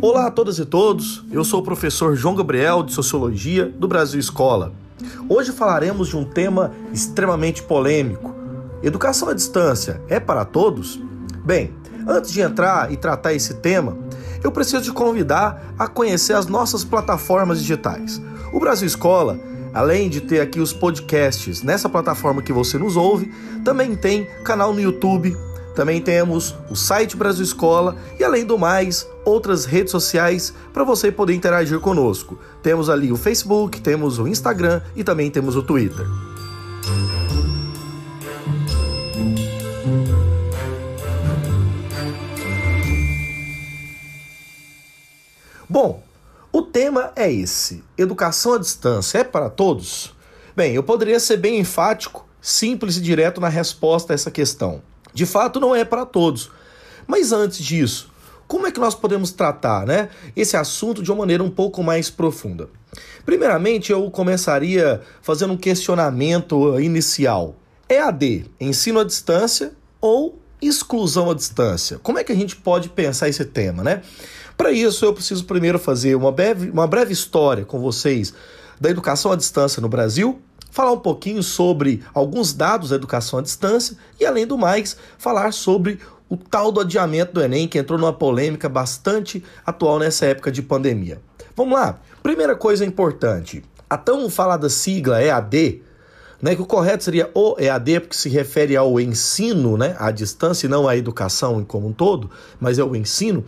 Olá a todas e todos, eu sou o professor João Gabriel de Sociologia do Brasil Escola. Hoje falaremos de um tema extremamente polêmico. Educação à distância é para todos? Bem, antes de entrar e tratar esse tema, eu preciso te convidar a conhecer as nossas plataformas digitais. O Brasil Escola, além de ter aqui os podcasts nessa plataforma que você nos ouve, também tem canal no YouTube, também temos o site Brasil Escola e, além do mais, outras redes sociais para você poder interagir conosco. Temos ali o Facebook, temos o Instagram e também temos o Twitter. Bom, o tema é esse: educação à distância é para todos? Bem, eu poderia ser bem enfático, simples e direto na resposta a essa questão. De fato, não é para todos. Mas antes disso, como é que nós podemos tratar né, esse assunto de uma maneira um pouco mais profunda? Primeiramente, eu começaria fazendo um questionamento inicial. EAD, ensino à distância ou exclusão à distância? Como é que a gente pode pensar esse tema, né? Para isso, eu preciso primeiro fazer uma breve, uma breve história com vocês da educação à distância no Brasil falar um pouquinho sobre alguns dados da educação à distância e, além do mais, falar sobre o tal do adiamento do Enem, que entrou numa polêmica bastante atual nessa época de pandemia. Vamos lá. Primeira coisa importante: a tão falada sigla EAD, né, que o correto seria o EAD, porque se refere ao ensino né, à distância e não à educação como um todo, mas é o ensino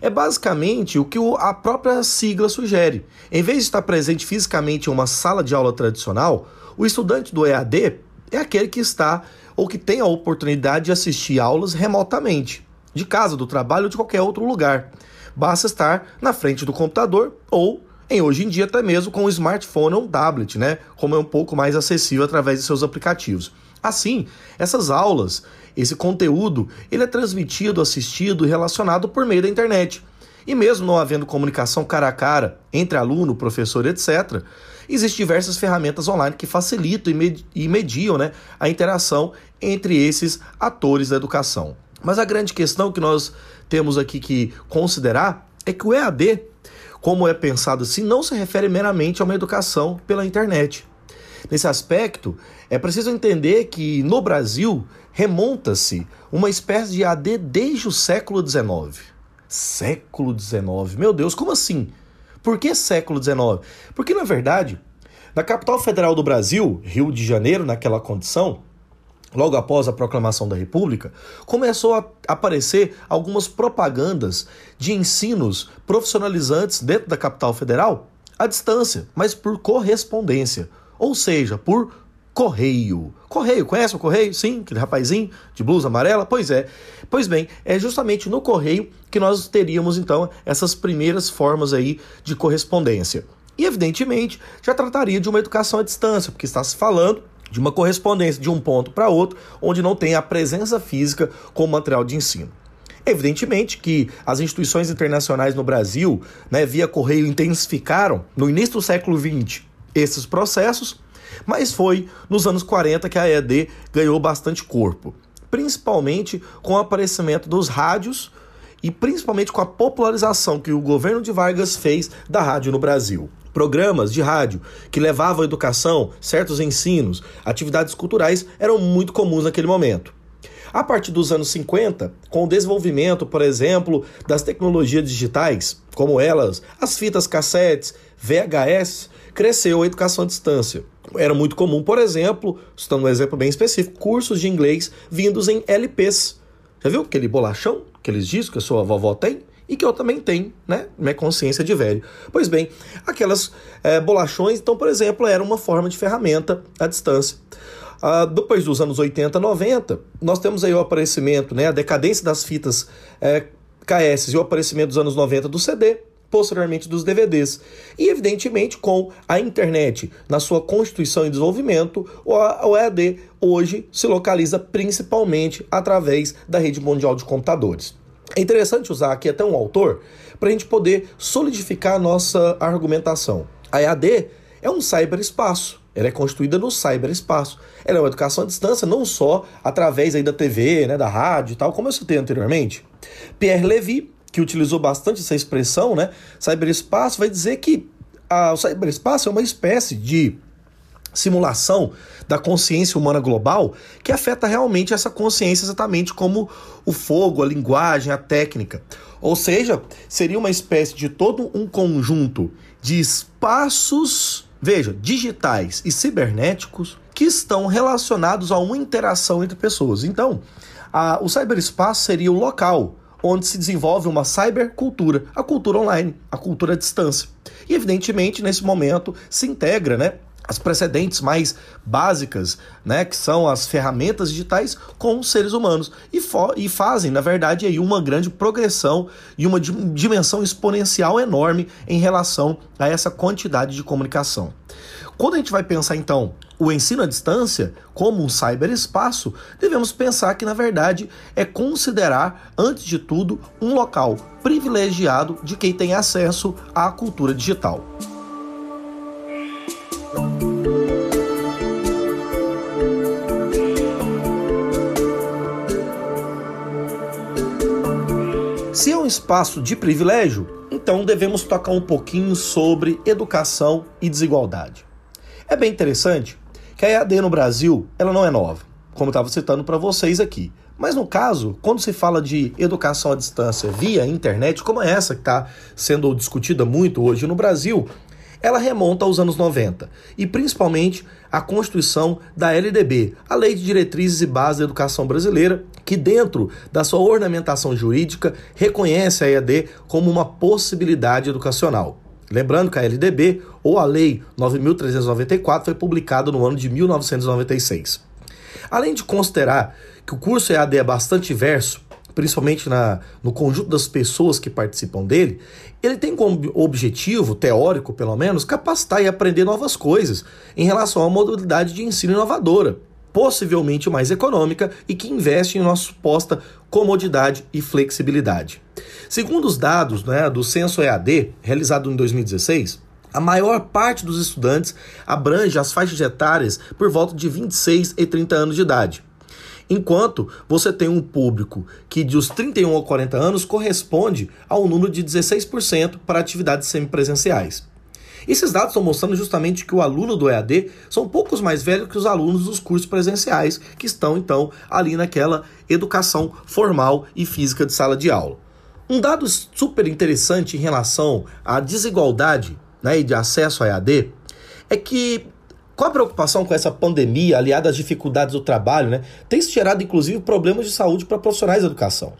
é basicamente o que a própria sigla sugere. Em vez de estar presente fisicamente em uma sala de aula tradicional, o estudante do EAD é aquele que está ou que tem a oportunidade de assistir aulas remotamente, de casa, do trabalho ou de qualquer outro lugar. Basta estar na frente do computador ou em hoje em dia até mesmo com o smartphone ou um tablet, né? Como é um pouco mais acessível através de seus aplicativos. Assim, essas aulas, esse conteúdo, ele é transmitido, assistido e relacionado por meio da internet. E mesmo não havendo comunicação cara a cara entre aluno, professor, etc., existem diversas ferramentas online que facilitam e mediam né, a interação entre esses atores da educação. Mas a grande questão que nós temos aqui que considerar é que o EAD, como é pensado assim, não se refere meramente a uma educação pela internet. Nesse aspecto, é preciso entender que no Brasil remonta-se uma espécie de AD desde o século XIX. Século XIX, meu Deus, como assim? Por que século XIX? Porque, na verdade, na capital federal do Brasil, Rio de Janeiro, naquela condição, logo após a proclamação da República, começou a aparecer algumas propagandas de ensinos profissionalizantes dentro da capital federal à distância, mas por correspondência ou seja, por correio. Correio, conhece o correio? Sim, aquele rapazinho de blusa amarela? Pois é. Pois bem, é justamente no correio que nós teríamos então essas primeiras formas aí de correspondência. E evidentemente já trataria de uma educação à distância, porque está se falando de uma correspondência de um ponto para outro, onde não tem a presença física como material de ensino. Evidentemente que as instituições internacionais no Brasil, né, via correio, intensificaram no início do século XX esses processos, mas foi nos anos 40 que a EAD ganhou bastante corpo, principalmente com o aparecimento dos rádios e principalmente com a popularização que o governo de Vargas fez da rádio no Brasil. Programas de rádio que levavam a educação, certos ensinos, atividades culturais eram muito comuns naquele momento. A partir dos anos 50, com o desenvolvimento, por exemplo, das tecnologias digitais, como elas, as fitas cassetes, VHS, cresceu a educação à distância. Era muito comum, por exemplo, citando um exemplo bem específico, cursos de inglês vindos em LPs. Já viu aquele bolachão, aqueles discos que a sua vovó tem? E que eu também tenho, né? Minha consciência de velho. Pois bem, aquelas é, bolachões, então, por exemplo, era uma forma de ferramenta à distância. Ah, depois dos anos 80, 90, nós temos aí o aparecimento, né, a decadência das fitas é, KS e o aparecimento dos anos 90 do CD, posteriormente dos DVDs. E, evidentemente, com a internet na sua constituição e desenvolvimento, o EAD hoje se localiza principalmente através da rede mundial de computadores. É interessante usar aqui até um autor para a gente poder solidificar a nossa argumentação. A EAD é um cyberespaço. ela é construída no cyberespaço. Ela é uma educação à distância, não só através aí da TV, né, da rádio e tal, como eu citei anteriormente. Pierre Levy, que utilizou bastante essa expressão, né, cyberespaço, vai dizer que a, o cyberespaço é uma espécie de simulação da consciência humana global que afeta realmente essa consciência exatamente como o fogo, a linguagem, a técnica. Ou seja, seria uma espécie de todo um conjunto de espaços, veja, digitais e cibernéticos que estão relacionados a uma interação entre pessoas. Então, a, o cyberespaço seria o local onde se desenvolve uma cybercultura, a cultura online, a cultura à distância. E evidentemente, nesse momento, se integra, né, as precedentes mais básicas, né, que são as ferramentas digitais com os seres humanos e, e fazem, na verdade, aí uma grande progressão e uma dimensão exponencial enorme em relação a essa quantidade de comunicação. Quando a gente vai pensar então o ensino à distância como um cyberespaço, devemos pensar que na verdade é considerar antes de tudo um local privilegiado de quem tem acesso à cultura digital. Espaço de privilégio, então devemos tocar um pouquinho sobre educação e desigualdade. É bem interessante que a EAD no Brasil ela não é nova, como estava citando para vocês aqui. Mas no caso, quando se fala de educação à distância via internet, como é essa que está sendo discutida muito hoje no Brasil, ela remonta aos anos 90 e principalmente a constituição da LDB, a Lei de Diretrizes e Bases da Educação Brasileira, que dentro da sua ornamentação jurídica reconhece a EAD como uma possibilidade educacional. Lembrando que a LDB, ou a Lei 9.394, foi publicada no ano de 1996. Além de considerar que o curso EAD é bastante diverso, principalmente na, no conjunto das pessoas que participam dele, ele tem como objetivo, teórico pelo menos, capacitar e aprender novas coisas em relação a uma modalidade de ensino inovadora, possivelmente mais econômica e que investe em nossa suposta comodidade e flexibilidade. Segundo os dados né, do Censo EAD, realizado em 2016, a maior parte dos estudantes abrange as faixas etárias por volta de 26 e 30 anos de idade. Enquanto você tem um público que dos 31 a 40 anos corresponde ao número de 16% para atividades semipresenciais. Esses dados estão mostrando justamente que o aluno do EAD são poucos mais velhos que os alunos dos cursos presenciais, que estão então ali naquela educação formal e física de sala de aula. Um dado super interessante em relação à desigualdade né, de acesso a EAD é que com a preocupação com essa pandemia, aliada às dificuldades do trabalho, né, tem se gerado inclusive problemas de saúde para profissionais da educação.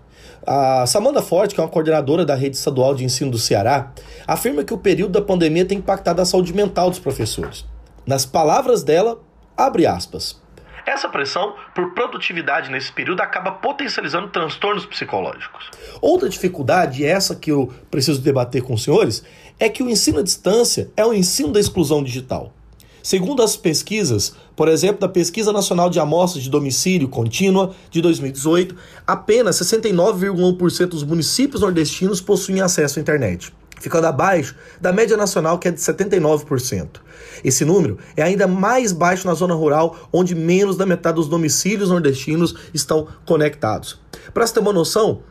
A Samanda Forte, que é uma coordenadora da rede estadual de ensino do Ceará, afirma que o período da pandemia tem impactado a saúde mental dos professores. Nas palavras dela, abre aspas. Essa pressão por produtividade nesse período acaba potencializando transtornos psicológicos. Outra dificuldade, essa que eu preciso debater com os senhores, é que o ensino à distância é o ensino da exclusão digital. Segundo as pesquisas, por exemplo, da Pesquisa Nacional de Amostras de Domicílio Contínua de 2018, apenas 69,1% dos municípios nordestinos possuem acesso à internet, ficando abaixo da média nacional que é de 79%. Esse número é ainda mais baixo na zona rural, onde menos da metade dos domicílios nordestinos estão conectados. Para você ter uma noção,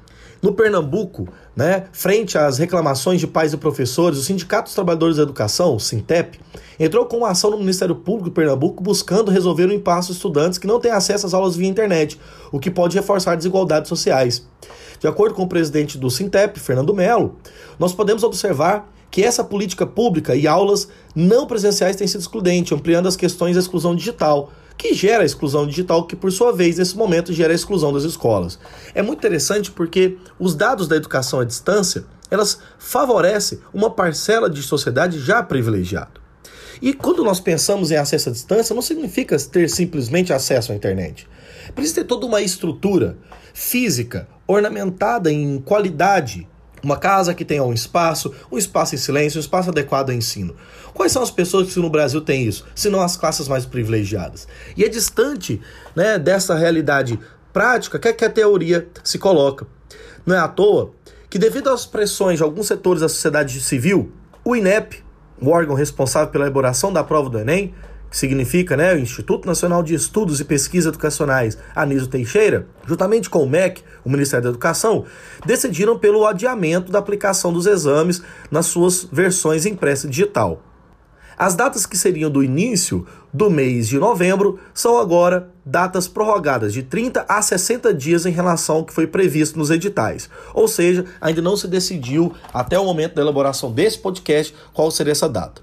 no Pernambuco, né, frente às reclamações de pais e professores, o Sindicato dos Trabalhadores da Educação, o Sintep, entrou com uma ação no Ministério Público de Pernambuco buscando resolver o impasse dos estudantes que não têm acesso às aulas via internet, o que pode reforçar desigualdades sociais. De acordo com o presidente do Sintep, Fernando Melo, nós podemos observar que essa política pública e aulas não presenciais têm sido excludente, ampliando as questões da exclusão digital, que gera a exclusão digital, que por sua vez, nesse momento, gera a exclusão das escolas. É muito interessante porque os dados da educação à distância, elas favorecem uma parcela de sociedade já privilegiada. E quando nós pensamos em acesso à distância, não significa ter simplesmente acesso à internet. Precisa ter toda uma estrutura física, ornamentada em qualidade, uma casa que tenha um espaço, um espaço em silêncio, um espaço adequado ao ensino. Quais são as pessoas que no Brasil têm isso, se não as classes mais privilegiadas? E é distante né, dessa realidade prática que, que a teoria se coloca. Não é à toa que, devido às pressões de alguns setores da sociedade civil, o INEP, o órgão responsável pela elaboração da prova do Enem, significa né, o Instituto Nacional de Estudos e Pesquisas Educacionais, Anísio Teixeira, juntamente com o MEC, o Ministério da Educação, decidiram pelo adiamento da aplicação dos exames nas suas versões impressa e digital. As datas que seriam do início do mês de novembro são agora datas prorrogadas de 30 a 60 dias em relação ao que foi previsto nos editais. Ou seja, ainda não se decidiu até o momento da elaboração desse podcast qual seria essa data.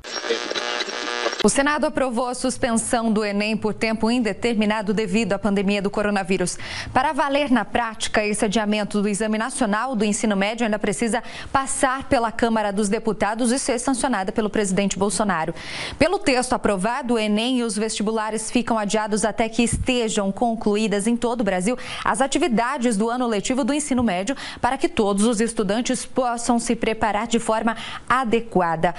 O Senado aprovou a suspensão do Enem por tempo indeterminado devido à pandemia do coronavírus. Para valer na prática, esse adiamento do Exame Nacional do Ensino Médio ainda precisa passar pela Câmara dos Deputados e ser sancionada pelo presidente Bolsonaro. Pelo texto aprovado, o Enem e os vestibulares ficam adiados até que estejam concluídas em todo o Brasil as atividades do ano letivo do ensino médio para que todos os estudantes possam se preparar de forma adequada.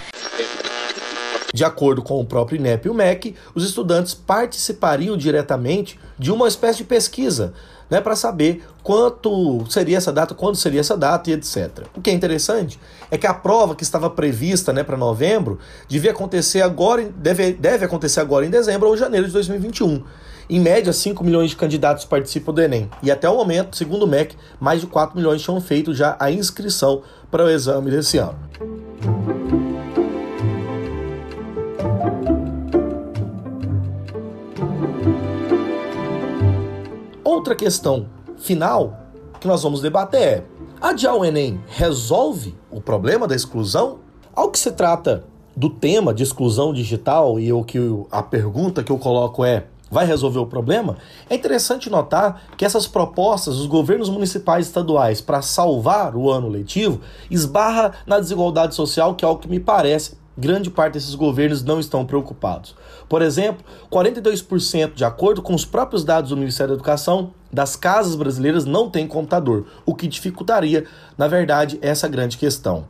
De acordo com o próprio INEP e o MEC, os estudantes participariam diretamente de uma espécie de pesquisa né, para saber quanto seria essa data, quando seria essa data e etc. O que é interessante é que a prova que estava prevista né, para novembro devia acontecer agora, deve, deve acontecer agora em dezembro ou janeiro de 2021. Em média, 5 milhões de candidatos participam do Enem. E até o momento, segundo o MEC, mais de 4 milhões tinham feito já a inscrição para o exame desse ano. Outra questão final que nós vamos debater é: adiar o Enem resolve o problema da exclusão? Ao que se trata do tema de exclusão digital e o que a pergunta que eu coloco é: vai resolver o problema? É interessante notar que essas propostas dos governos municipais e estaduais para salvar o ano letivo esbarra na desigualdade social, que é algo que me parece grande parte desses governos não estão preocupados. Por exemplo, 42%, de acordo com os próprios dados do Ministério da Educação, das casas brasileiras não têm computador, o que dificultaria, na verdade, essa grande questão.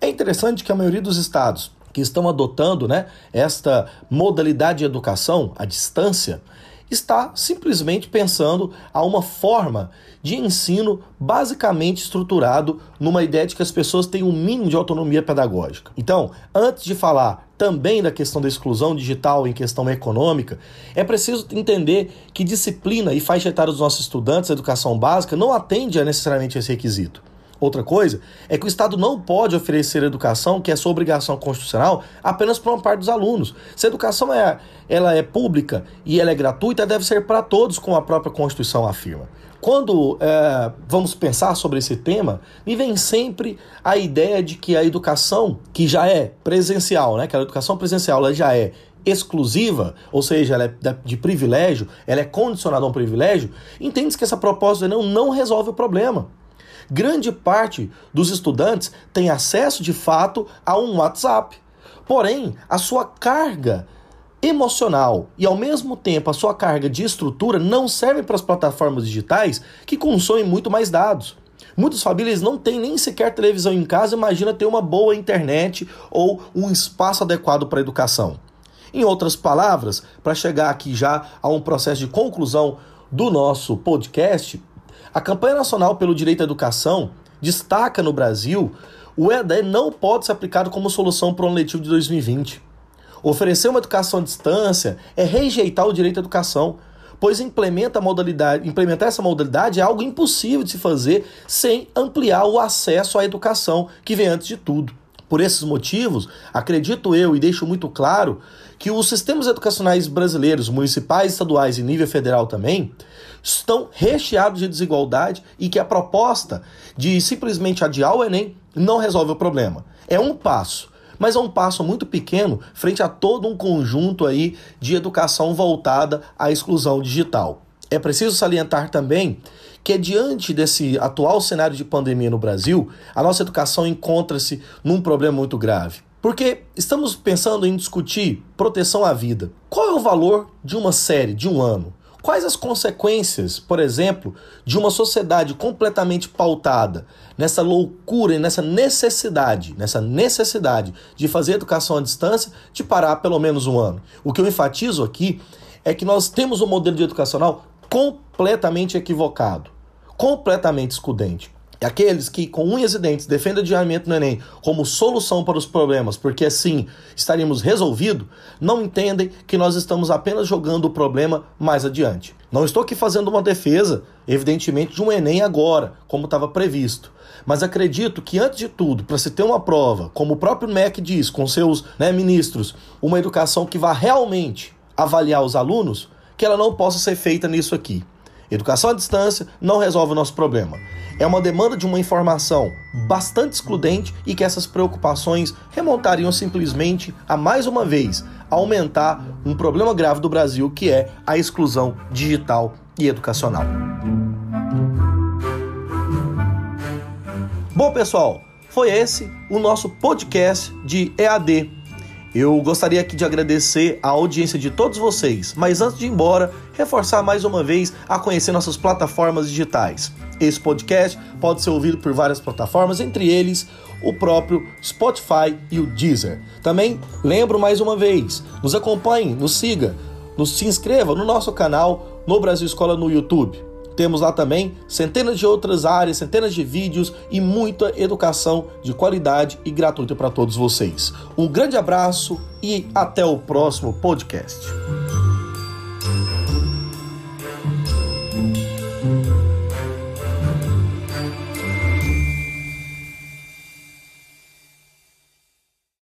É interessante que a maioria dos estados que estão adotando né, esta modalidade de educação à distância está simplesmente pensando a uma forma de ensino basicamente estruturado numa ideia de que as pessoas têm um mínimo de autonomia pedagógica. Então, antes de falar também da questão da exclusão digital em questão econômica, é preciso entender que disciplina e faixa etária dos nossos estudantes, a educação básica, não atende a necessariamente esse requisito. Outra coisa é que o Estado não pode oferecer educação, que é sua obrigação constitucional, apenas para uma parte dos alunos. Se a educação é, ela é pública e ela é gratuita, deve ser para todos, como a própria Constituição afirma. Quando é, vamos pensar sobre esse tema, me vem sempre a ideia de que a educação, que já é presencial, né, que a educação presencial ela já é exclusiva, ou seja, ela é de privilégio, ela é condicionada a um privilégio, entende-se que essa proposta não, não resolve o problema. Grande parte dos estudantes tem acesso de fato a um WhatsApp. Porém, a sua carga emocional e ao mesmo tempo a sua carga de estrutura não servem para as plataformas digitais que consomem muito mais dados. Muitas famílias não têm nem sequer televisão em casa, imagina ter uma boa internet ou um espaço adequado para a educação. Em outras palavras, para chegar aqui já a um processo de conclusão do nosso podcast, a campanha nacional pelo direito à educação destaca no Brasil o EAD não pode ser aplicado como solução para o ano letivo de 2020. Oferecer uma educação à distância é rejeitar o direito à educação, pois implementa modalidade, implementar essa modalidade é algo impossível de se fazer sem ampliar o acesso à educação, que vem antes de tudo. Por esses motivos, acredito eu e deixo muito claro que os sistemas educacionais brasileiros, municipais, estaduais e nível federal também, estão recheados de desigualdade e que a proposta de simplesmente adiar o Enem não resolve o problema. É um passo, mas é um passo muito pequeno frente a todo um conjunto aí de educação voltada à exclusão digital. É preciso salientar também que diante desse atual cenário de pandemia no Brasil, a nossa educação encontra-se num problema muito grave. Porque estamos pensando em discutir proteção à vida. Qual é o valor de uma série de um ano? Quais as consequências, por exemplo, de uma sociedade completamente pautada nessa loucura e nessa necessidade, nessa necessidade de fazer educação à distância, de parar pelo menos um ano? O que eu enfatizo aqui é que nós temos um modelo de educacional completamente equivocado, completamente excludente. E aqueles que, com unhas e dentes, defendem o adiamento no Enem como solução para os problemas, porque assim estaríamos resolvido, não entendem que nós estamos apenas jogando o problema mais adiante. Não estou aqui fazendo uma defesa, evidentemente, de um Enem agora, como estava previsto. Mas acredito que, antes de tudo, para se ter uma prova, como o próprio MEC diz, com seus né, ministros, uma educação que vá realmente avaliar os alunos, que ela não possa ser feita nisso aqui. Educação à distância não resolve o nosso problema. É uma demanda de uma informação bastante excludente e que essas preocupações remontariam simplesmente a mais uma vez aumentar um problema grave do Brasil que é a exclusão digital e educacional. Bom, pessoal, foi esse o nosso podcast de EAD eu gostaria aqui de agradecer a audiência de todos vocês, mas antes de ir embora, reforçar mais uma vez a conhecer nossas plataformas digitais. Esse podcast pode ser ouvido por várias plataformas, entre eles o próprio Spotify e o Deezer. Também lembro mais uma vez, nos acompanhe, nos siga, nos se inscreva no nosso canal no Brasil Escola no YouTube. Temos lá também centenas de outras áreas, centenas de vídeos e muita educação de qualidade e gratuita para todos vocês. Um grande abraço e até o próximo podcast.